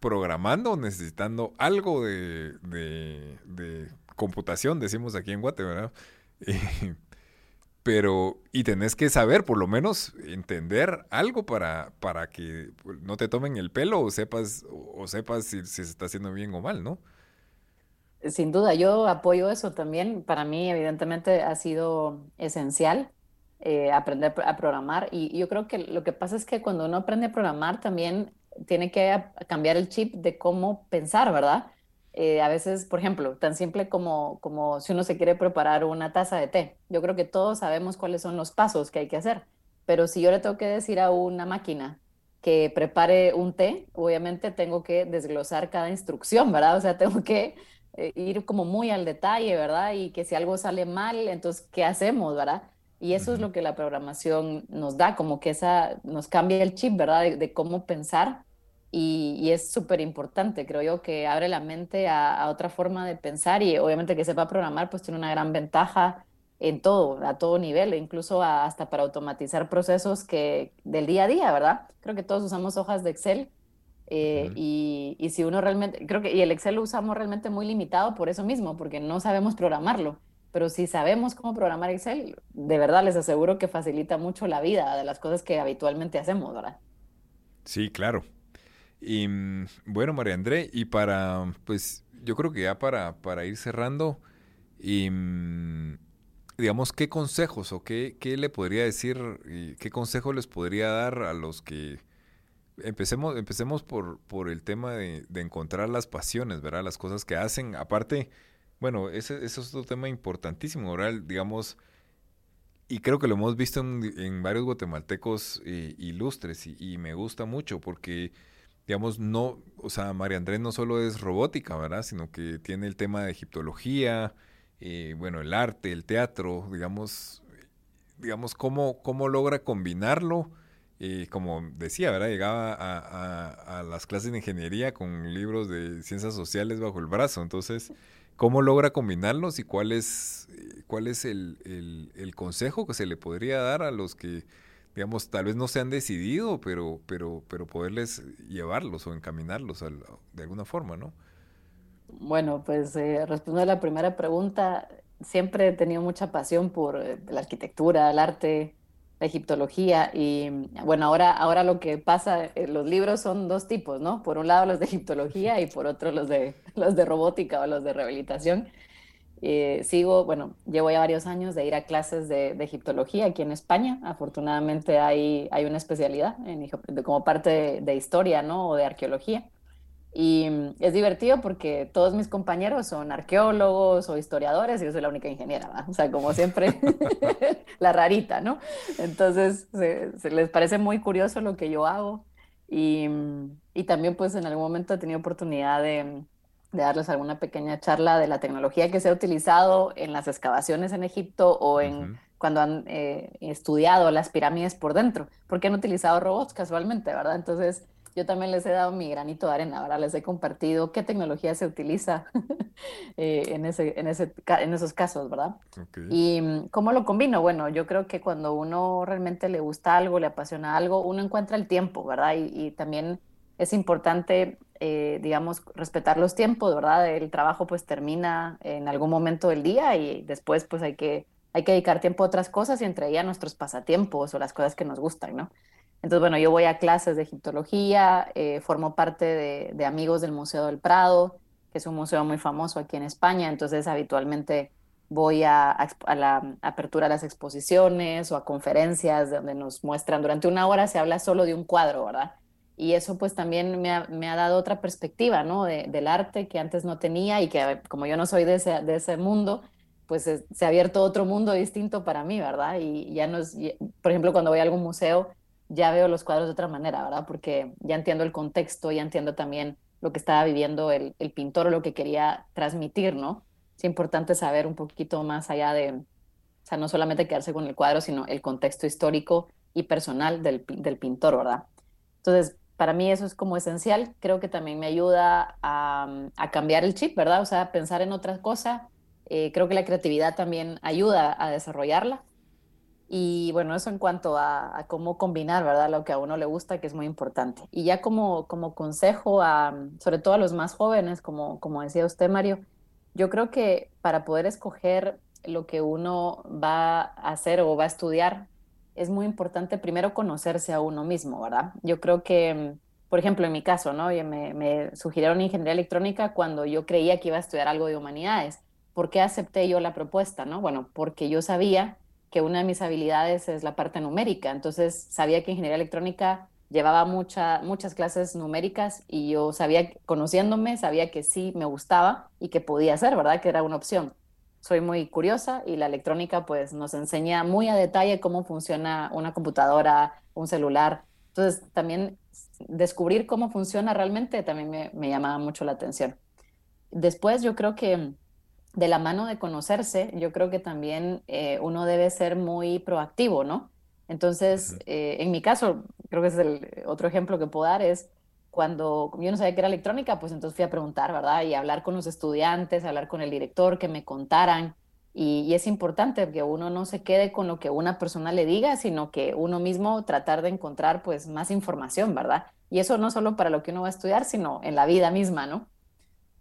programando necesitando algo de, computación, decimos aquí en Guate, ¿verdad? *laughs* pero, y tenés que saber, por lo menos, entender algo para, para que no te tomen el pelo o sepas, o sepas si, se está haciendo bien o mal, ¿no? Sin duda, yo apoyo eso también. Para mí, evidentemente, ha sido esencial eh, aprender a programar. Y yo creo que lo que pasa es que cuando uno aprende a programar, también tiene que cambiar el chip de cómo pensar, ¿verdad? Eh, a veces, por ejemplo, tan simple como, como si uno se quiere preparar una taza de té. Yo creo que todos sabemos cuáles son los pasos que hay que hacer, pero si yo le tengo que decir a una máquina que prepare un té, obviamente tengo que desglosar cada instrucción, ¿verdad? O sea, *laughs* tengo que eh, ir como muy al detalle, ¿verdad? Y que si algo sale mal, entonces, ¿qué hacemos, verdad? Y eso es lo que la programación nos da, como que esa nos cambia el chip, ¿verdad? de cómo pensar y, es súper importante, creo yo, que abre la mente a, otra forma de pensar y obviamente que sepa programar, pues tiene una gran ventaja en todo, a todo nivel, e incluso hasta para automatizar procesos que del día a día, ¿verdad? Creo que todos usamos hojas de Excel eh, y, y, si uno realmente, creo que, y el Excel lo usamos realmente muy limitado por eso mismo, porque no sabemos programarlo. Pero si sabemos cómo programar Excel, de verdad les aseguro que facilita mucho la vida de las cosas que habitualmente hacemos, ¿verdad? Sí, claro. Y mm, bueno, María André, y para, pues yo creo que ya para, para ir cerrando, y, mm, digamos, ¿qué consejos o qué, qué le podría decir, y qué consejo les podría dar a los que... Empecemos, empecemos por, por el tema de, de encontrar las pasiones, ¿verdad? Las cosas que hacen. Aparte, bueno, ese, es otro tema importantísimo, ¿verdad? Digamos, y creo que lo hemos visto en, varios guatemaltecos eh, ilustres y, me gusta mucho porque digamos, no, o sea, María Andrés no solo es robótica, ¿verdad? Sino que tiene el tema de egiptología, eh, bueno, el arte, el teatro, digamos, digamos, cómo, cómo logra combinarlo. Eh, como decía, ¿verdad? Llegaba a, las clases de ingeniería con libros de ciencias sociales bajo el brazo. Entonces, ¿cómo logra combinarlos y cuál es, eh, cuál es el, el consejo que se le podría dar a los que digamos, tal vez no se han decidido, pero, pero, pero poderles llevarlos o encaminarlos de alguna forma, ¿no? Bueno, pues eh, respondiendo a la primera pregunta, siempre he tenido mucha pasión por eh, la arquitectura, el arte, la egiptología. Y bueno, ahora, ahora lo que pasa, eh, los libros son dos tipos, ¿no? Por un lado los de egiptología y por otro los de, los de robótica o los de rehabilitación. Eh, sigo, bueno, llevo ya varios años de ir a clases de, egiptología aquí en España. Afortunadamente hay, hay una especialidad en, como parte de, de, historia, ¿no? O de arqueología. Y mm, es divertido porque todos mis compañeros son arqueólogos o historiadores y yo soy la única ingeniera. O sea, como siempre, *laughs* *laughs* la rarita, ¿no? Entonces, se, les parece muy curioso lo que yo hago. Y, mm, y, también, pues, en algún momento he tenido oportunidad de, de, darles alguna pequeña charla de la tecnología que se ha utilizado en las excavaciones en Egipto o en... cuando han eh, estudiado las pirámides por dentro, porque han utilizado robots casualmente, ¿verdad? Entonces, yo también les he dado mi granito de arena, ¿verdad? Les he compartido qué tecnología se utiliza *laughs* eh, en, ese, en, ese, en esos casos, ¿verdad? Y mm, cómo lo combino. Bueno, yo creo que cuando uno realmente le gusta algo, le apasiona algo, uno encuentra el tiempo, ¿verdad? Y, también es importante, eh, digamos, respetar los tiempos, ¿verdad? El trabajo pues termina en algún momento del día y después pues hay que, hay que dedicar tiempo a otras cosas y entre ellas nuestros pasatiempos o las cosas que nos gustan, ¿no? Entonces, bueno, yo voy a clases de egiptología, eh, formo parte de, amigos del Museo del Prado, que es un museo muy famoso aquí en España, entonces habitualmente voy a, la apertura de las exposiciones o a conferencias donde nos muestran, durante una hora se habla solo de un cuadro, ¿verdad? Y eso pues también me ha, dado otra perspectiva, ¿no? del arte que antes no tenía y que como yo no soy de ese, de ese mundo, pues se ha abierto otro mundo distinto para mí, ¿verdad? Y ya no es, por ejemplo, cuando voy a algún museo, ya veo los cuadros de otra manera, ¿verdad? Porque ya entiendo el contexto, ya entiendo también lo que estaba viviendo el, pintor o lo que quería transmitir, ¿no? Es importante saber un poquito más allá de, o sea, no solamente quedarse con el cuadro, sino el contexto histórico y personal del, pintor, ¿verdad? Entonces, para mí eso es como esencial. Creo que también me ayuda a, cambiar el chip, ¿verdad? O sea, pensar en otras cosas. Eh, creo que la creatividad también ayuda a desarrollarla. Y bueno, eso en cuanto a, cómo combinar, ¿verdad? Lo que a uno le gusta, que es muy importante. Y ya como, como consejo, a, sobre todo a los más jóvenes, como, como decía usted, Mario, yo creo que para poder escoger lo que uno va a hacer o va a estudiar, es muy importante primero conocerse a uno mismo, ¿verdad? Yo creo que, por ejemplo, en mi caso, ¿no? Me, me sugirieron ingeniería electrónica cuando yo creía que iba a estudiar algo de humanidades. ¿Por qué acepté yo la propuesta, no? Bueno, porque yo sabía que una de mis habilidades es la parte numérica. Entonces sabía que ingeniería electrónica llevaba mucha, muchas clases numéricas y yo sabía, conociéndome, sabía que sí me gustaba y que podía hacer, ¿verdad? Que era una opción. Soy muy curiosa y la electrónica pues nos enseña muy a detalle cómo funciona una computadora, un celular. Entonces también descubrir cómo funciona realmente también me, me llamaba mucho la atención. Después yo creo que de la mano de conocerse, yo creo que también eh, uno debe ser muy proactivo, ¿no? Entonces, eh, en mi caso, creo que es el otro ejemplo que puedo dar, es cuando yo no sabía que era electrónica, pues entonces fui a preguntar, ¿verdad? Y hablar con los estudiantes, hablar con el director, que me contaran. Y, y, es importante que uno no se quede con lo que una persona le diga, sino que uno mismo tratar de encontrar pues más información, ¿verdad? Y eso no solo para lo que uno va a estudiar, sino en la vida misma, ¿no?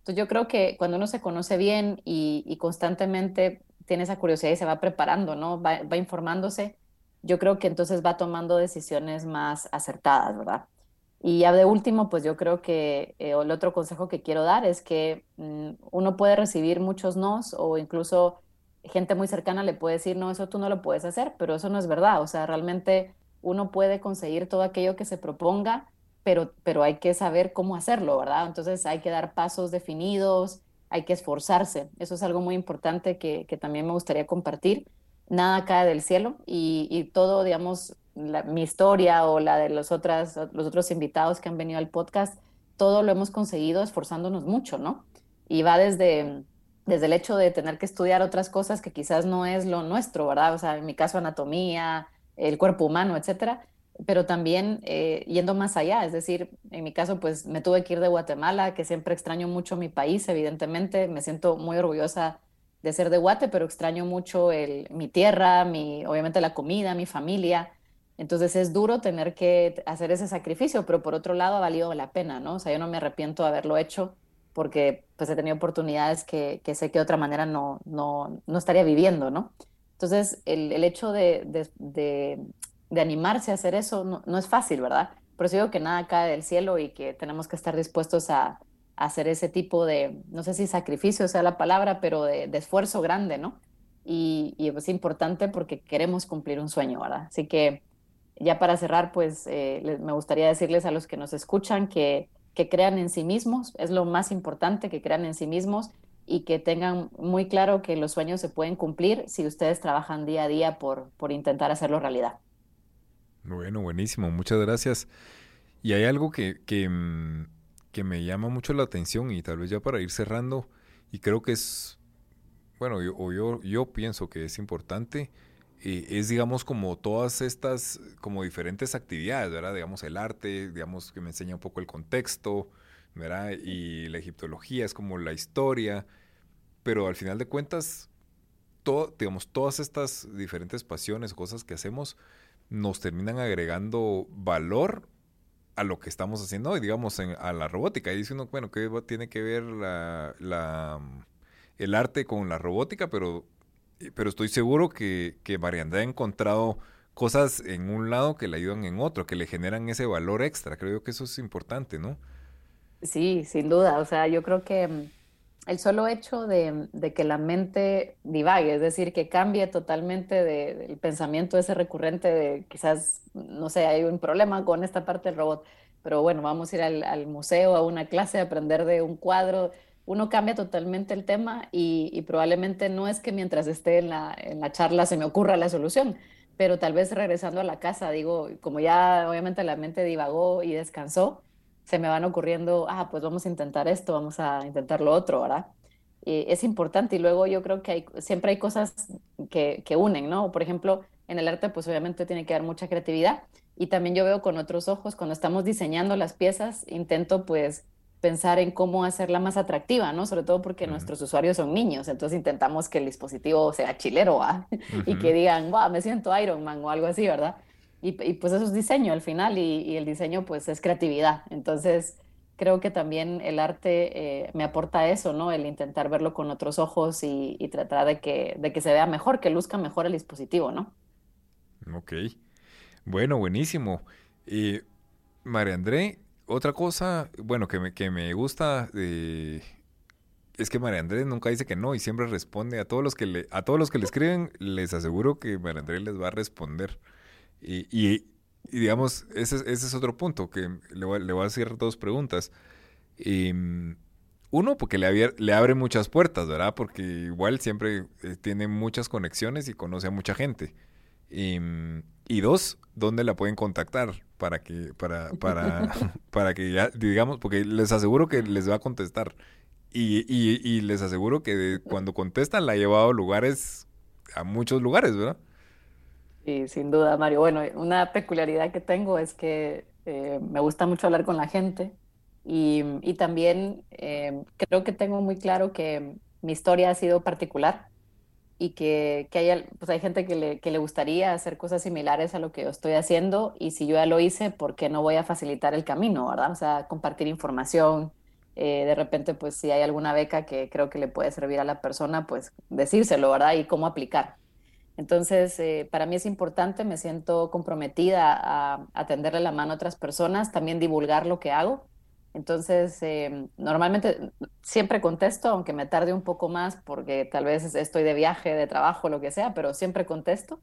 Entonces yo creo que cuando uno se conoce bien y, constantemente tiene esa curiosidad y se va preparando, ¿no? Va, informándose, yo creo que entonces va tomando decisiones más acertadas, ¿verdad? Y ya de último, pues yo creo que eh, el otro consejo que quiero dar es que mm, uno puede recibir muchos nos o incluso gente muy cercana le puede decir, no, eso tú no lo puedes hacer, pero eso no es verdad. O sea, realmente uno puede conseguir todo aquello que se proponga pero, hay que saber cómo hacerlo, ¿verdad? Entonces hay que dar pasos definidos, hay que esforzarse. Eso es algo muy importante que, también me gustaría compartir. Nada cae del cielo y, todo, digamos, mi historia o la de los, otras, los otros invitados que han venido al podcast, todo lo hemos conseguido esforzándonos mucho, ¿no? Y va desde, desde el hecho de tener que estudiar otras cosas que quizás no es lo nuestro, ¿verdad? O sea, en mi caso anatomía, el cuerpo humano, etcétera, pero también eh, yendo más allá, es decir, en mi caso, pues me tuve que ir de Guatemala, que siempre extraño mucho mi país, evidentemente, me siento muy orgullosa de ser de Guate, pero extraño mucho el, mi tierra, mi, obviamente la comida, mi familia. Entonces es duro tener que hacer ese sacrificio, pero por otro lado ha valido la pena, ¿no? O sea, yo no me arrepiento de haberlo hecho porque pues he tenido oportunidades que, que sé que de otra manera no, no, no estaría viviendo, ¿no? Entonces, el, el hecho de, de, de, animarse a hacer eso no, no, es fácil, ¿verdad? Por eso digo que nada cae del cielo y que tenemos que estar dispuestos a, a hacer ese tipo de, no sé si sacrificio sea la palabra, pero de, de esfuerzo grande, ¿no? Y, y, es importante porque queremos cumplir un sueño, ¿verdad? Así que ya para cerrar, pues eh, me gustaría decirles a los que nos escuchan que, que crean en sí mismos, es lo más importante, que crean en sí mismos y que tengan muy claro que los sueños se pueden cumplir si ustedes trabajan día a día por, por intentar hacerlo realidad. Bueno, buenísimo, muchas gracias. Y hay algo que, que, mm, que, me llama mucho la atención y tal vez ya para ir cerrando, y creo que es, bueno, yo, o yo, yo pienso que es importante, es digamos como todas estas, como diferentes actividades, ¿verdad? Digamos el arte, digamos que me enseña un poco el contexto, ¿verdad? Y la egiptología es como la historia, pero al final de cuentas, todo, digamos, todas estas diferentes pasiones, cosas que hacemos, nos terminan agregando valor a lo que estamos haciendo hoy, digamos, en, a la robótica. Y dice uno, bueno, ¿qué tiene que ver la, la, el arte con la robótica? Pero, pero estoy seguro que, que ha encontrado cosas en un lado que le ayudan en otro, que le generan ese valor extra. Creo que eso es importante, ¿no? Sí, sin duda. O sea, yo creo que mm, el solo hecho de, que la mente divague, es decir, que cambie totalmente del pensamiento ese recurrente de quizás, no sé, hay un problema con esta parte del robot, pero bueno, vamos a ir al, museo, a una clase, a aprender de un cuadro. Uno cambia totalmente el tema y, probablemente no es que mientras esté en la, en la charla se me ocurra la solución, pero tal vez regresando a la casa, digo, como ya obviamente la mente divagó y descansó, se me van ocurriendo, ah, pues vamos a intentar esto, vamos a intentar lo otro, ¿verdad? Y es importante y luego yo creo que hay, siempre hay cosas que, que unen, ¿no? Por ejemplo, en el arte pues obviamente tiene que haber mucha creatividad y también yo veo con otros ojos, cuando estamos diseñando las piezas, intento pues pensar en cómo hacerla más atractiva, ¿no? Sobre todo porque nuestros usuarios son niños, entonces intentamos que el dispositivo sea chilero. *laughs* Y que digan, wow, me siento Iron Man o algo así, ¿verdad? Y, pues eso es diseño al final y, el diseño pues es creatividad. Entonces creo que también el arte eh, me aporta eso, ¿no? El intentar verlo con otros ojos y, tratar de que, de que se vea mejor, que luzca mejor el dispositivo, ¿no? Ok. Bueno, buenísimo. Y María André, otra cosa, bueno, que me, que me gusta es que María André nunca dice que no y siempre responde a todos los que le, a todos los que le escriben, les aseguro que María André les va a responder. Y, digamos, ese, ese, es otro punto que le voy, le voy a hacer dos preguntas. Em, uno, porque le, le, abre muchas puertas, ¿verdad? Porque igual siempre eh, tiene muchas conexiones y conoce a mucha gente. Em, y dos, ¿dónde la pueden contactar? Para que, para, *laughs* para, *laughs* para que ya, digamos, porque les aseguro que les va a contestar. Y, y, y les aseguro que cuando contestan la ha llevado a lugares, a muchos lugares, ¿verdad? Sí, sin duda, Mario. Bueno, una peculiaridad que tengo es que eh, me gusta mucho hablar con la gente y, y también eh, creo que tengo muy claro que mi historia ha sido particular y que, que hay, pues hay gente que le, que le gustaría hacer cosas similares a lo que yo estoy haciendo y si yo ya lo hice, ¿por qué no voy a facilitar el camino, verdad? O sea, compartir información, eh, de repente, pues si hay alguna beca que creo que le puede servir a la persona, pues decírselo, ¿verdad? Y cómo aplicar. Entonces, eh, para mí es importante, me siento comprometida a, a, tenderle la mano a otras personas, también divulgar lo que hago. Entonces, eh, normalmente siempre contesto, aunque me tarde un poco más porque tal vez estoy de viaje, de trabajo, lo que sea, pero siempre contesto.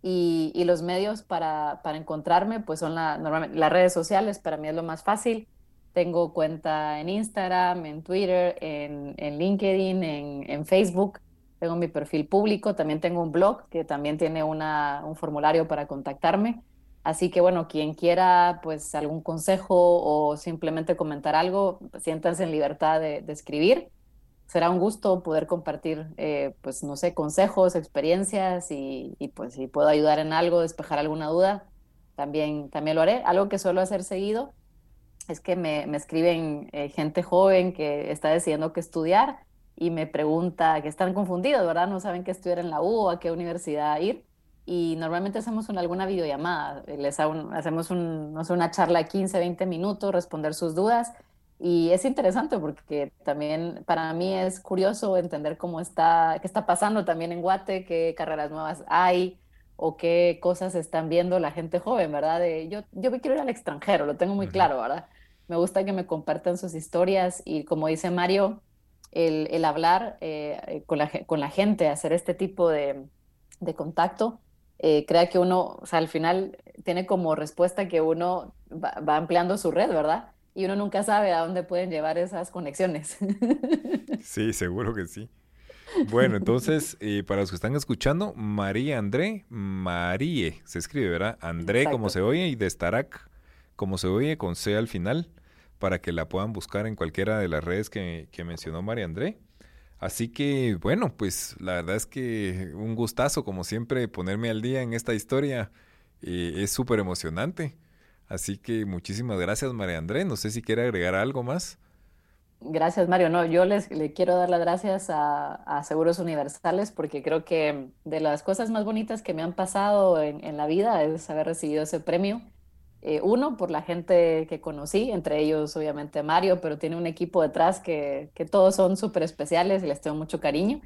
Y, los medios para, para, encontrarme, pues son normalmente, las redes sociales, para mí es lo más fácil. Tengo cuenta en Instagram, en Twitter, en, en LinkedIn, en, en Facebook tengo mi perfil público, también tengo un blog que también tiene una, un formulario para contactarme. Así que bueno, quien quiera pues algún consejo o simplemente comentar algo, siéntanse en libertad de, escribir. Será un gusto poder compartir, eh, pues no sé, consejos, experiencias y, pues si puedo ayudar en algo, despejar alguna duda, también, también lo haré. Algo que suelo hacer seguido es que me, me escriben eh, gente joven que está decidiendo qué estudiar y me pregunta, que están confundidos, ¿verdad? No saben qué estudiar en la U o a qué universidad ir. Y normalmente hacemos una, alguna videollamada, les hacemos un, no sé, una charla de 15, 20 minutos, responder sus dudas. Y es interesante porque también para mí es curioso entender cómo está, qué está pasando también en Guate, qué carreras nuevas hay o qué cosas están viendo la gente joven, ¿verdad? De, yo, yo quiero ir al extranjero, lo tengo muy claro, ¿verdad? Me gusta que me compartan sus historias y como dice Mario, el, el hablar eh, con, la, con la gente, hacer este tipo de, de contacto, eh, crea que uno, o sea, al final tiene como respuesta que uno va, ampliando su red, ¿verdad? Y uno nunca sabe a dónde pueden llevar esas conexiones. *laughs* Sí, seguro que sí. Bueno, entonces, eh, para los que están escuchando, María André, Marie, se escribe, ¿verdad? André como se oye y de Starak como se oye con C al final, para que la puedan buscar en cualquiera de las redes que, que mencionó María André. Así que, bueno, pues la verdad es que un gustazo, como siempre, ponerme al día en esta historia. Eh, es súper emocionante. Así que muchísimas gracias, María André. No sé si quiere agregar algo más. Gracias, Mario. No, yo les le quiero dar las gracias a, Seguros Universales porque creo que de las cosas más bonitas que me han pasado en, en la vida es haber recibido ese premio eh, uno, por la gente que conocí, entre ellos obviamente Mario, pero tiene un equipo detrás que, todos son súper especiales y les tengo mucho cariño.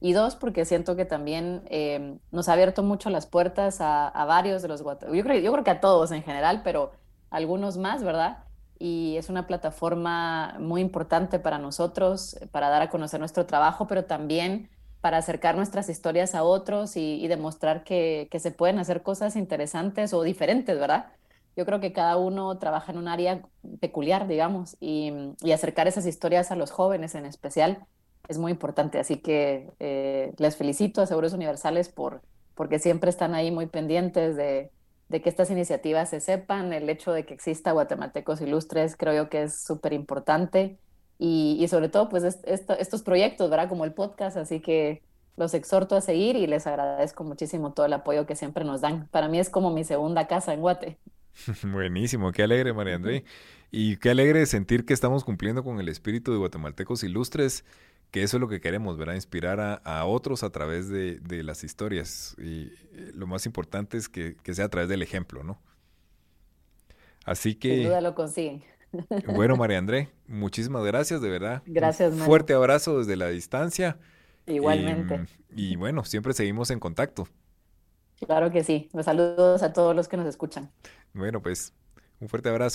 Y dos, porque siento que también eh, nos ha abierto mucho las puertas a, varios de los guatemaltecos. Yo creo, que a todos en general, pero algunos más, ¿verdad? Y es una plataforma muy importante para nosotros, para dar a conocer nuestro trabajo, pero también para acercar nuestras historias a otros y, y demostrar que, que, se pueden hacer cosas interesantes o diferentes, ¿verdad? Yo creo que cada uno trabaja en un área peculiar, digamos, y, acercar esas historias a los jóvenes en especial es muy importante. Así que eh, les felicito a Seguros Universales por, porque siempre están ahí muy pendientes de, que estas iniciativas se sepan. El hecho de que exista Guatemaltecos Ilustres creo yo que es súper importante. Y, sobre todo, pues estos proyectos, ¿verdad? Como el podcast. Así que los exhorto a seguir y les agradezco muchísimo todo el apoyo que siempre nos dan. Para mí es como mi segunda casa en Guate. *laughs* Buenísimo, qué alegre, María André. Y qué alegre sentir que estamos cumpliendo con el espíritu de guatemaltecos ilustres, que eso es lo que queremos, ¿verdad? Inspirar a, otros a través de, las historias. Y eh, lo más importante es que, sea a través del ejemplo, ¿no? Así que... Sin duda lo consiguen. *laughs* Bueno, María André, muchísimas gracias, de verdad. Gracias, Un fuerte abrazo desde la distancia. Igualmente. y bueno, siempre seguimos en contacto. Claro que sí. Los saludos a todos los que nos escuchan. Bueno, pues un fuerte abrazo.